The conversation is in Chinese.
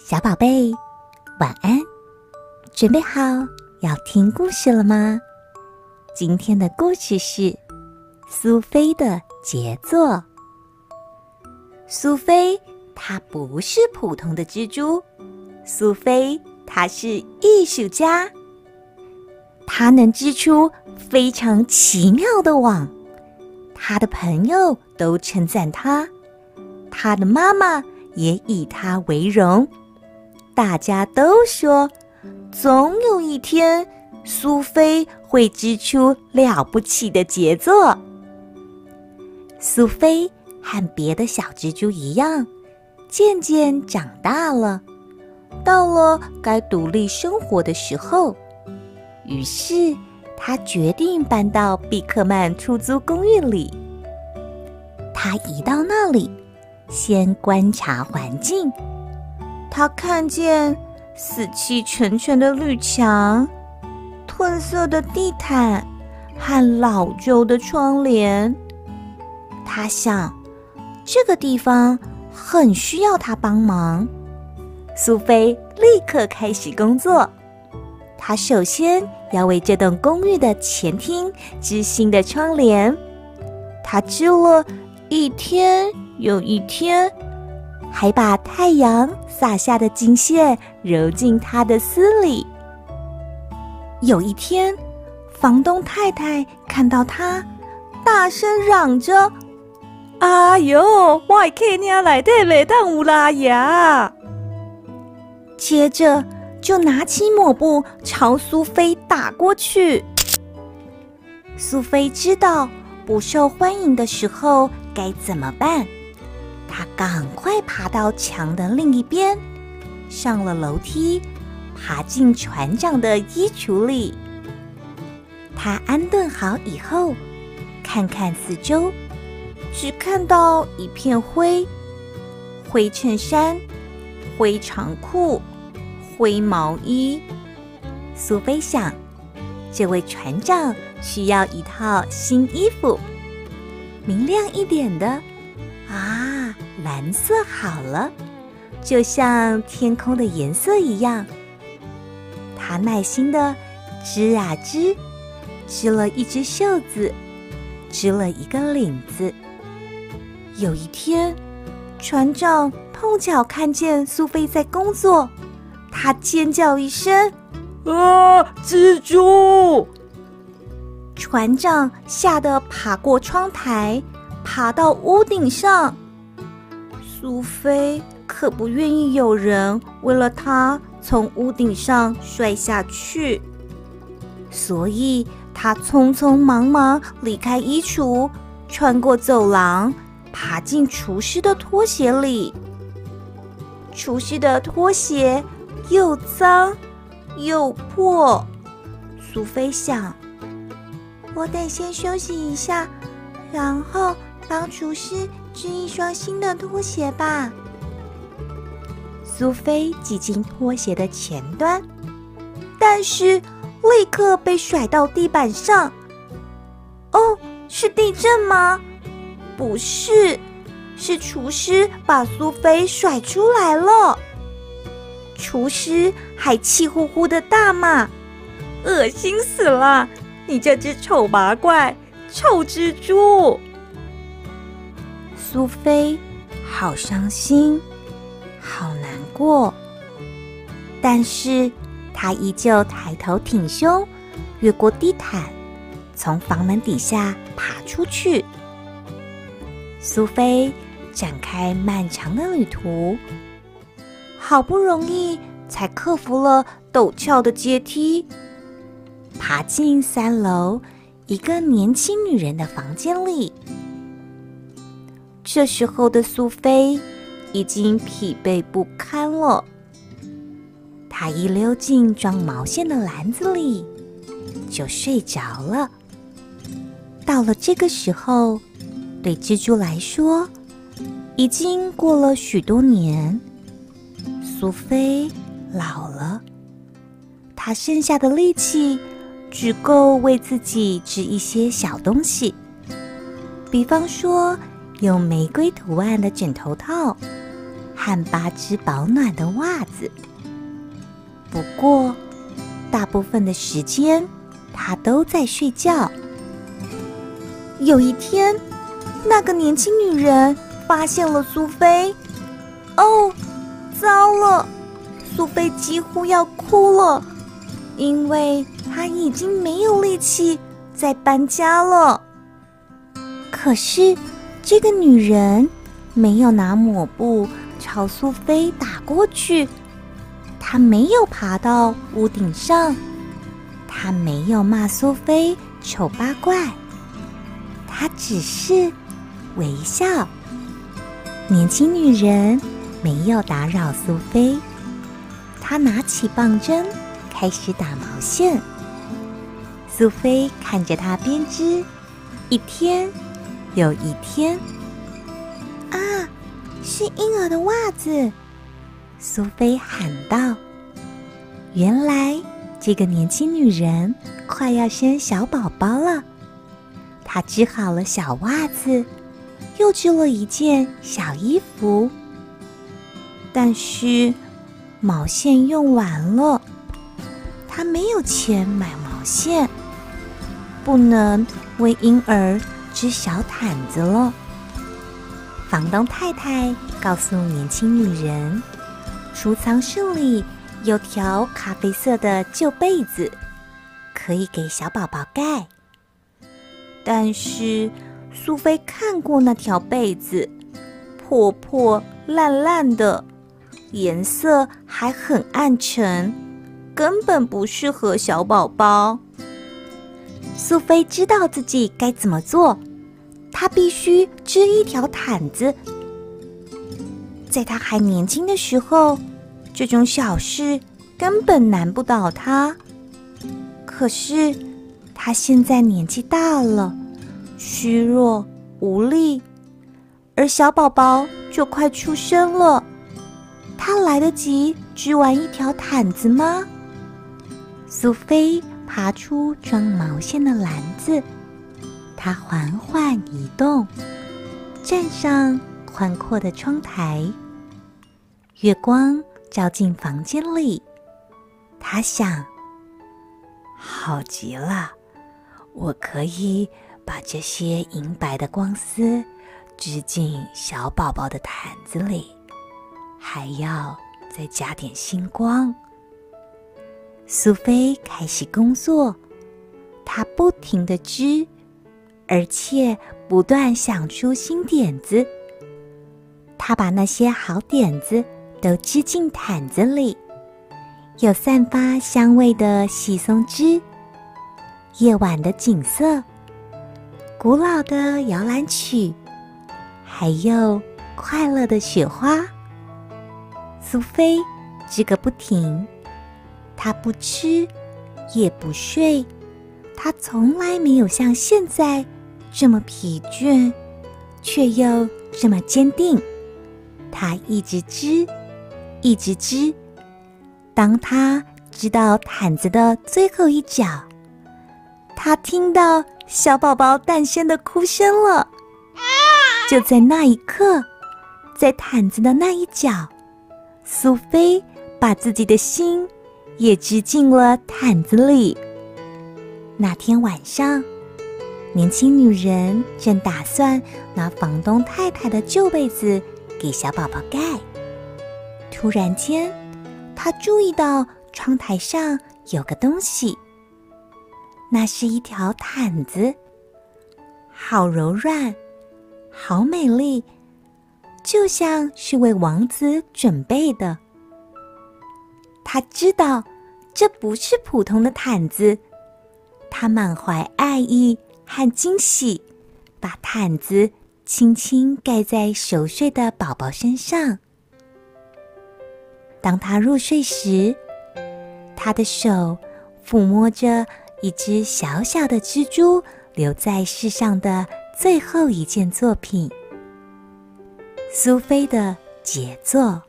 小宝贝，晚安！准备好要听故事了吗？今天的故事是苏菲的杰作。苏菲她不是普通的蜘蛛，苏菲她是艺术家，她能织出非常奇妙的网。她的朋友都称赞她，她的妈妈也以她为荣。大家都说，总有一天，苏菲会织出了不起的杰作。苏菲和别的小蜘蛛一样，渐渐长大了，到了该独立生活的时候，于是她决定搬到毕克曼出租公寓里。她一到那里，先观察环境。他看见死气沉沉的绿墙、褪色的地毯和老旧的窗帘。他想，这个地方很需要他帮忙。苏菲立刻开始工作。她首先要为这栋公寓的前厅织新的窗帘。她织了一天又一天。还把太阳洒下的金线揉进他的丝里。有一天，房东太太看到他，大声嚷着：“哎呦，我的客厅里头没当乌拉牙！”接着就拿起抹布朝苏菲打过去。苏菲知道不受欢迎的时候该怎么办。他赶快爬到墙的另一边，上了楼梯，爬进船长的衣橱里。他安顿好以后，看看四周，只看到一片灰：灰衬衫、灰长裤、灰毛衣。苏菲想，这位船长需要一套新衣服，明亮一点的啊。蓝色好了，就像天空的颜色一样。他耐心地织啊织，织了一只袖子，织了一个领子。有一天，船长碰巧看见苏菲在工作，他尖叫一声：“啊，蜘蛛！”船长吓得爬过窗台，爬到屋顶上。苏菲可不愿意有人为了她从屋顶上摔下去，所以她匆匆忙忙离开衣橱，穿过走廊，爬进厨师的拖鞋里。厨师的拖鞋又脏又破，苏菲想：我得先休息一下，然后帮厨师。织一双新的拖鞋吧。苏菲挤进拖鞋的前端，但是立刻被甩到地板上。哦，是地震吗？不是，是厨师把苏菲甩出来了。厨师还气呼呼的大骂：“恶心死了！你这只丑八怪，臭蜘蛛！”苏菲好伤心，好难过，但是她依旧抬头挺胸，越过地毯，从房门底下爬出去。苏菲展开漫长的旅途，好不容易才克服了陡峭的阶梯，爬进三楼一个年轻女人的房间里。这时候的苏菲已经疲惫不堪了，她一溜进装毛线的篮子里，就睡着了。到了这个时候，对蜘蛛来说，已经过了许多年。苏菲老了，她剩下的力气只够为自己织一些小东西，比方说。用玫瑰图案的枕头套，和八只保暖的袜子。不过，大部分的时间她都在睡觉。有一天，那个年轻女人发现了苏菲。哦，糟了！苏菲几乎要哭了，因为她已经没有力气再搬家了。可是，这个女人没有拿抹布朝苏菲打过去，她没有爬到屋顶上，她没有骂苏菲丑八怪，她只是微笑。年轻女人没有打扰苏菲。她拿起棒针，开始打毛线。苏菲看着她编织，一天有一天。啊，是婴儿的袜子！苏菲喊道：“原来这个年轻女人快要生小宝宝了。”她织好了小袜子，又织了一件小衣服，但是。毛线用完了，她没有钱买毛线，不能为婴儿织小毯子了。房东太太告诉年轻女人，储藏室里有条咖啡色的旧被子，可以给小宝宝盖。但是苏菲看过那条被子，破破烂烂的。颜色还很暗沉，根本不适合小宝宝。苏菲知道自己该怎么做，他必须织一条毯子。在他还年轻的时候，这种小事根本难不倒他。可是他现在年纪大了，虚弱无力，而小宝宝就快出生了。他来得及织完一条毯子吗？苏菲爬出装毛线的篮子，它缓缓移动，站上宽阔的窗台。月光照进房间里，他想：好极了，我可以把这些银白的光丝织进小宝宝的毯子里。还要再加点星光。苏菲开始工作，她不停地织，而且不断想出新点子。他把那些好点子都织进毯子里，有散发香味的细松枝，夜晚的景色，古老的摇篮曲，还有快乐的雪花。苏菲织个不停，她不吃也不睡，她从来没有像现在这么疲倦，却又这么坚定。他一直织，一直织。当他织到毯子的最后一角，他听到小宝宝诞生的哭声了。就在那一刻，在毯子的那一角。苏菲把自己的心也织进了毯子里。那天晚上，年轻女人正打算拿房东太太的旧被子给小宝宝盖。突然间，她注意到窗台上有个东西，那是一条毯子，好柔软，好美丽。就像是为王子准备的。她知道这不是普通的毯子，她满怀爱意和惊喜，把毯子轻轻盖在熟睡的宝宝身上。当他入睡时，他的手抚摸着一只小小的蜘蛛留在世上的最后一件作品。苏菲的杰作。